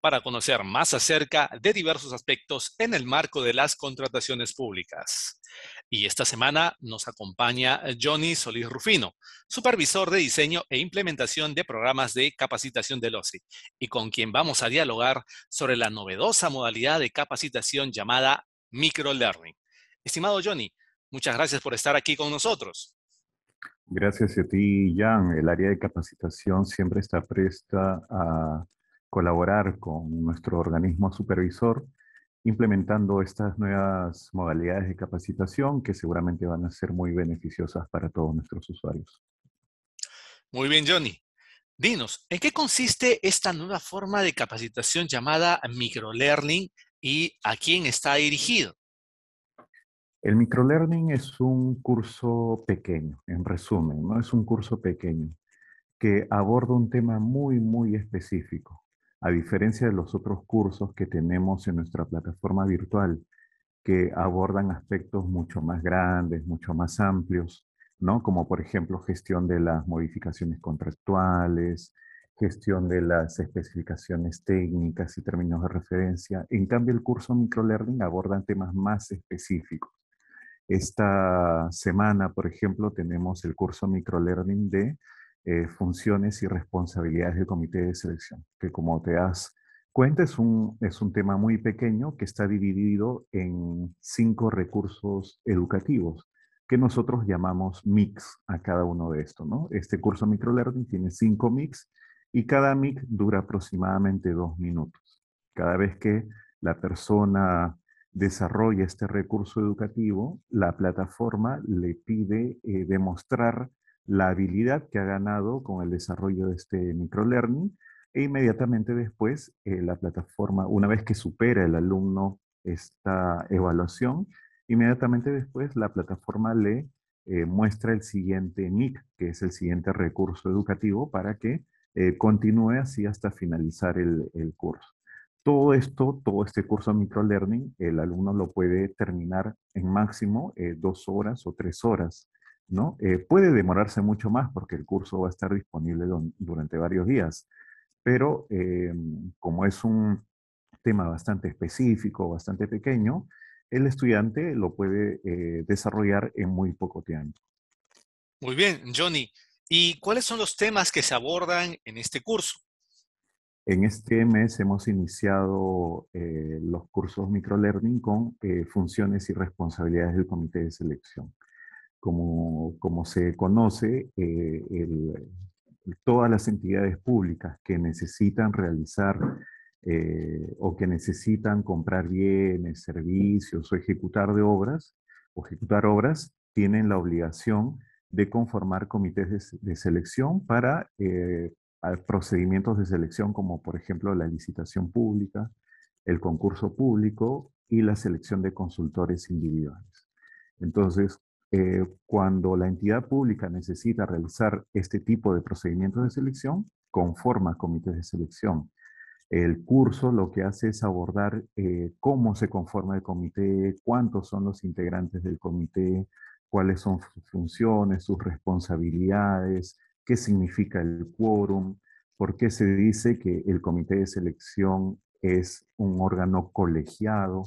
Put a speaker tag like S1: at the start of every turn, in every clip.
S1: para conocer más acerca de diversos aspectos en el marco de las contrataciones públicas. Y esta semana nos acompaña Johnny Solís Rufino, supervisor de diseño e implementación de programas de capacitación del OCE, y con quien vamos a dialogar sobre la novedosa modalidad de capacitación llamada microlearning. Estimado Johnny, muchas gracias por estar aquí con nosotros.
S2: Gracias a ti, Jan. El área de capacitación siempre está presta a colaborar con nuestro organismo supervisor implementando estas nuevas modalidades de capacitación que seguramente van a ser muy beneficiosas para todos nuestros usuarios.
S1: Muy bien, Johnny. Dinos, ¿en qué consiste esta nueva forma de capacitación llamada microlearning y a quién está dirigido?
S2: El microlearning es un curso pequeño, en resumen, ¿no? Es un curso pequeño que aborda un tema muy, muy específico a diferencia de los otros cursos que tenemos en nuestra plataforma virtual, que abordan aspectos mucho más grandes, mucho más amplios, ¿no? Como por ejemplo gestión de las modificaciones contractuales, gestión de las especificaciones técnicas y términos de referencia. En cambio, el curso Microlearning aborda temas más específicos. Esta semana, por ejemplo, tenemos el curso Microlearning de eh, funciones y responsabilidades del comité de selección, que como te das cuenta es un, es un tema muy pequeño que está dividido en cinco recursos educativos que nosotros llamamos mix a cada uno de estos. ¿no? Este curso microlearning tiene cinco mix y cada mix dura aproximadamente dos minutos. Cada vez que la persona desarrolla este recurso educativo, la plataforma le pide eh, demostrar la habilidad que ha ganado con el desarrollo de este microlearning e inmediatamente después eh, la plataforma, una vez que supera el alumno esta evaluación, inmediatamente después la plataforma le eh, muestra el siguiente NIC, que es el siguiente recurso educativo para que eh, continúe así hasta finalizar el, el, curso. Todo esto, todo este curso de microlearning, el alumno lo puede terminar en máximo dos horas o tres horas. ¿No? Eh, puede demorarse mucho más porque el curso va a estar disponible durante varios días, pero eh, como es un tema bastante específico, bastante pequeño, el estudiante lo puede eh, desarrollar en muy poco tiempo.
S1: Muy bien, Johnny. ¿Y cuáles son los temas que se abordan en este curso?
S2: En este mes hemos iniciado los cursos microlearning con funciones y responsabilidades del comité de selección como, como se conoce, eh, todas las entidades públicas que necesitan realizar eh, o que necesitan comprar bienes, servicios o ejecutar de obras, o ejecutar obras, tienen la obligación de conformar comités de, selección para eh, procedimientos de selección como por ejemplo la licitación pública, el concurso público y la selección de consultores individuales. Entonces, eh, cuando la entidad pública necesita realizar este tipo de procedimientos de selección, conforma comités de selección. El curso lo que hace es abordar eh, cómo se conforma el comité, cuántos son los integrantes del comité, cuáles son sus funciones, sus responsabilidades, qué significa el quórum, por qué se dice que el comité de selección es un órgano colegiado,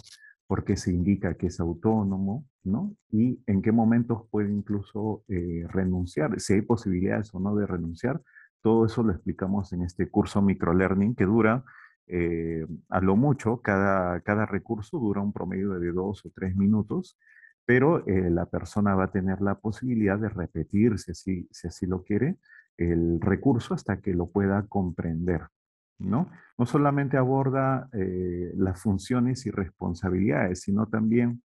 S2: por qué se indica que es autónomo, ¿no? Y en qué momentos puede incluso eh, renunciar, si hay posibilidades o no de renunciar. Todo eso lo explicamos en este curso microlearning que dura eh, a lo mucho, cada, cada recurso dura un promedio de dos o tres minutos, pero eh, la persona va a tener la posibilidad de repetir, si así, si así lo quiere, el recurso hasta que lo pueda comprender. ¿No? No solamente aborda las funciones y responsabilidades, sino también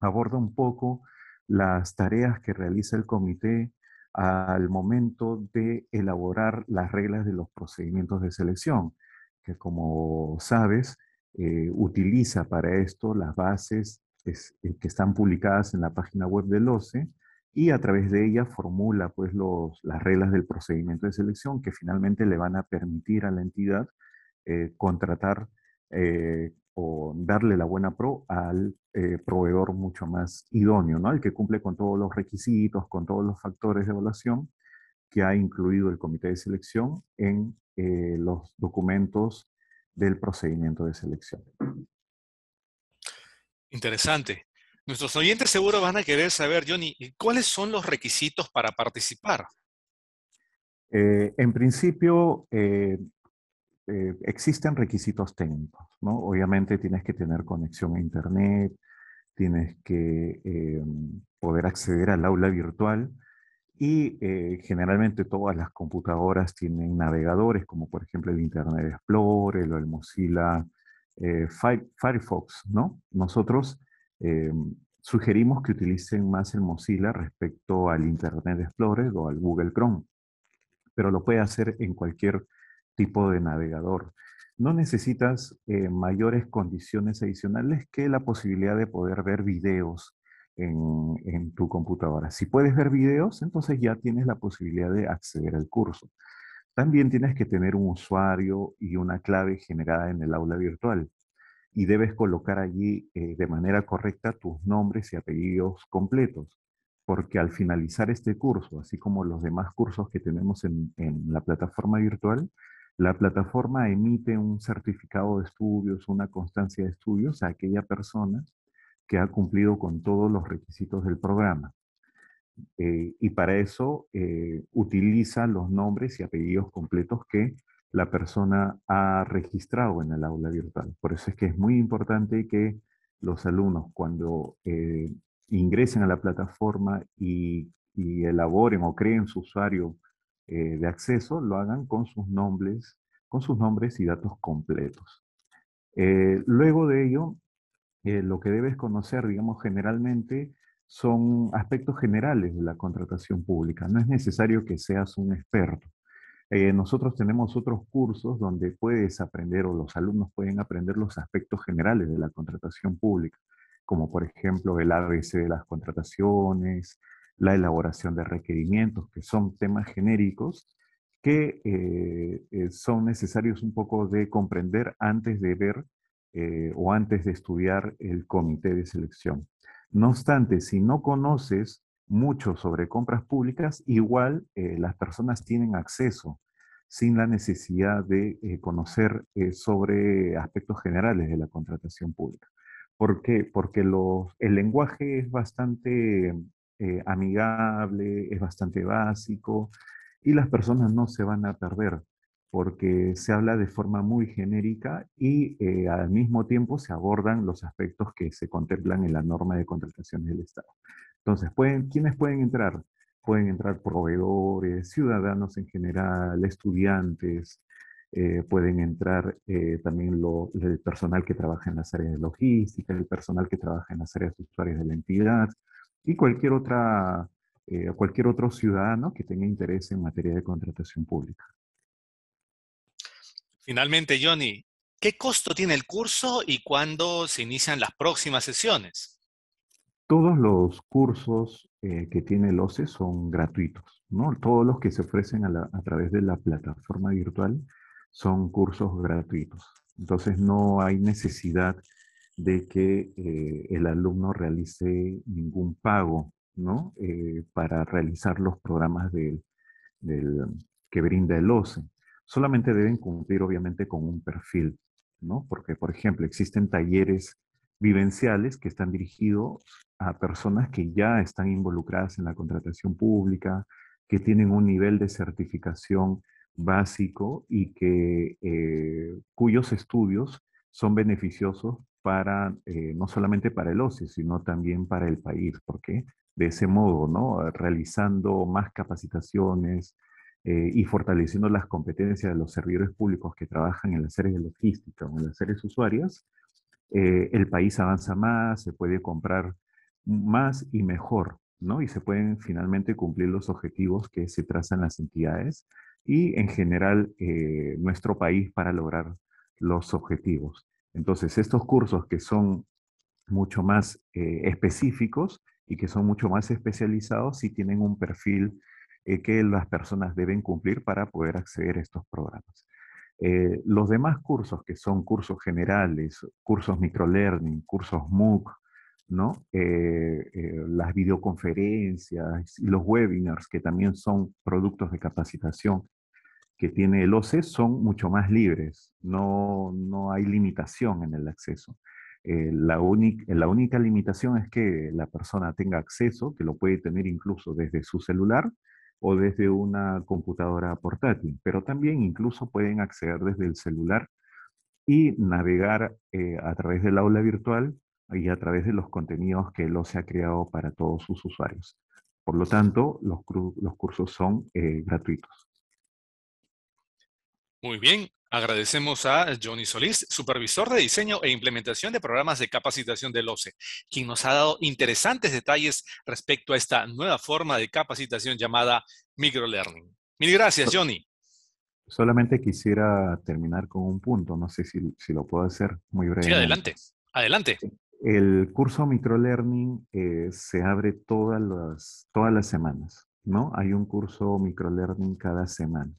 S2: aborda un poco las tareas que realiza el comité al momento de elaborar las reglas de los procedimientos de selección, que como sabes, eh, utiliza para esto las bases eh, que están publicadas en la página web del OCE y a través de ella formula pues los, las reglas del procedimiento de selección que finalmente le van a permitir a la entidad eh, contratar o darle la buena pro al proveedor mucho más idóneo, ¿no? El que cumple con todos los requisitos, con todos los factores de evaluación que ha incluido el comité de selección en los documentos del procedimiento de selección.
S1: Interesante. Nuestros oyentes seguro van a querer saber, Johnny, ¿cuáles son los requisitos para participar?
S2: Eh, en principio, eh, eh, existen requisitos técnicos, ¿no? Obviamente tienes que tener conexión a Internet, tienes que poder acceder al aula virtual y generalmente todas las computadoras tienen navegadores, como por ejemplo el Internet Explorer o el Mozilla Firefox, ¿no? Nosotros eh, sugerimos que utilicen más el Mozilla respecto al Internet Explorer o al Google Chrome, pero lo puede hacer en cualquier tipo de navegador. No necesitas eh, mayores condiciones adicionales que la posibilidad de poder ver videos en, en, tu computadora. Si puedes ver videos, entonces ya tienes la posibilidad de acceder al curso. También tienes que tener un usuario y una clave generada en el aula virtual y debes colocar allí eh, de manera correcta tus nombres y apellidos completos, porque al finalizar este curso, así como los demás cursos que tenemos en, en la plataforma virtual, la plataforma emite un certificado de estudios, una constancia de estudios a aquella persona que ha cumplido con todos los requisitos del programa. Eh, y para eso eh, utiliza los nombres y apellidos completos que la persona ha registrado en el aula virtual. Por eso es que es muy importante que los alumnos cuando eh, ingresen a la plataforma y, elaboren o creen su usuario de acceso, lo hagan con sus nombres, con sus nombres y datos completos. luego de ello, lo que debes conocer, digamos, generalmente son aspectos generales de la contratación pública. No es necesario que seas un experto. Eh, nosotros tenemos otros cursos donde puedes aprender o los alumnos pueden aprender los aspectos generales de la contratación pública, como por ejemplo el ABC de las contrataciones, la elaboración de requerimientos, que son temas genéricos que eh, eh, son necesarios un poco de comprender antes de ver o antes de estudiar el comité de selección. No obstante, si no conoces mucho sobre compras públicas, igual eh, las personas tienen acceso sin la necesidad de eh, conocer eh, sobre aspectos generales de la contratación pública. ¿Por qué? Porque el lenguaje es bastante amigable, es bastante básico y las personas no se van a perder porque se habla de forma muy genérica y al mismo tiempo se abordan los aspectos que se contemplan en la norma de contrataciones del Estado. Entonces, ¿pueden, ¿quiénes pueden entrar? Pueden entrar proveedores, ciudadanos en general, estudiantes, eh, pueden entrar eh, también el personal que trabaja en las áreas de logística, el personal que trabaja en las áreas usuarias de la entidad y cualquier, otra, cualquier otro ciudadano que tenga interés en materia de contratación pública.
S1: Finalmente, Johnny, ¿qué costo tiene el curso y cuándo se inician las próximas sesiones?
S2: Todos los cursos eh, que tiene el OCE son gratuitos, ¿no? Todos los que se ofrecen a, través de la plataforma virtual son cursos gratuitos. Entonces no hay necesidad de que eh, el alumno realice ningún pago, ¿no? Eh, para realizar los programas del, que brinda el OCE solamente deben cumplir obviamente con un perfil, ¿no? Porque, por ejemplo, existen talleres vivenciales que están dirigidos a personas que ya están involucradas en la contratación pública, que tienen un nivel de certificación básico y que, eh, cuyos estudios son beneficiosos para, eh, no solamente para el OCE, sino también para el país, porque de ese modo, ¿no? Realizando más capacitaciones, eh, y fortaleciendo las competencias de los servidores públicos que trabajan en las áreas de logística o en las áreas usuarias, eh, el país avanza más, se puede comprar más y mejor, ¿no? Y se pueden finalmente cumplir los objetivos que se trazan las entidades y en general eh, nuestro país para lograr los objetivos. Entonces, estos cursos que son mucho más eh, específicos y que son mucho más especializados, sí tienen un perfil eh, que las personas deben cumplir para poder acceder a estos programas. Los demás cursos, que son cursos generales, cursos microlearning, cursos MOOC, ¿no? las videoconferencias y los webinars, que también son productos de capacitación que tiene el OCE, son mucho más libres, no, no hay limitación en el acceso. Eh, la, única limitación es que la persona tenga acceso, que lo puede tener incluso desde su celular o desde una computadora portátil, pero también incluso pueden acceder desde el celular y navegar eh, a través del aula virtual y a través de los contenidos que lo se ha creado para todos sus usuarios. Por lo tanto, los, los cursos son eh, gratuitos.
S1: Muy bien, agradecemos a Johnny Solís, supervisor de diseño e implementación de programas de capacitación del OCE, quien nos ha dado interesantes detalles respecto a esta nueva forma de capacitación llamada microlearning. Mil gracias, Johnny.
S2: Solamente quisiera terminar con un punto, no sé si, lo puedo hacer muy breve.
S1: Sí, adelante, adelante.
S2: El curso microlearning eh, se abre todas las, todas las semanas, ¿no? Hay un curso microlearning cada semana.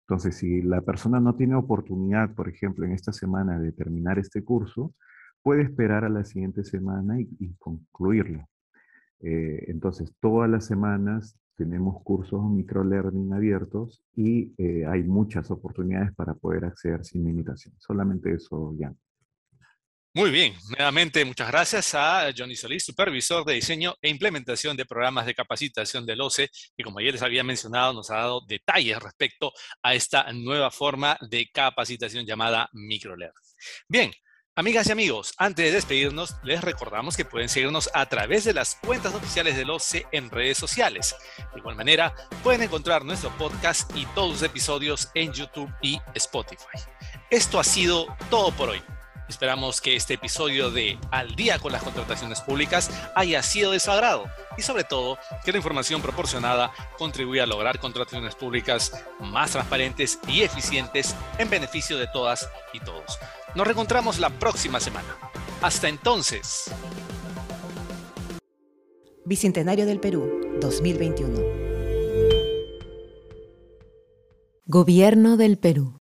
S2: Entonces, si la persona no tiene oportunidad, por ejemplo, en esta semana de terminar este curso, puede esperar a la siguiente semana y, concluirlo. Eh, entonces, todas las semanas tenemos cursos microlearning abiertos y eh, hay muchas oportunidades para poder acceder sin limitación. Solamente eso, ya.
S1: Muy bien, nuevamente muchas gracias a Johnny Solís, supervisor de diseño e implementación de programas de capacitación del OCE, que como ayer les había mencionado, nos ha dado detalles respecto a esta nueva forma de capacitación llamada MicroLearn. Bien, Amigas y amigos, antes de despedirnos, les recordamos que pueden seguirnos a través de las cuentas oficiales del OCE en redes sociales. De igual manera, pueden encontrar nuestro podcast y todos los episodios en YouTube y Spotify. Esto ha sido todo por hoy. Esperamos que este episodio de Al día con las contrataciones públicas haya sido de su agrado y sobre todo que la información proporcionada contribuya a lograr contrataciones públicas más transparentes y eficientes en beneficio de todas y todos. Nos reencontramos la próxima semana. Hasta entonces.
S3: Bicentenario del Perú, 2021. Gobierno del Perú.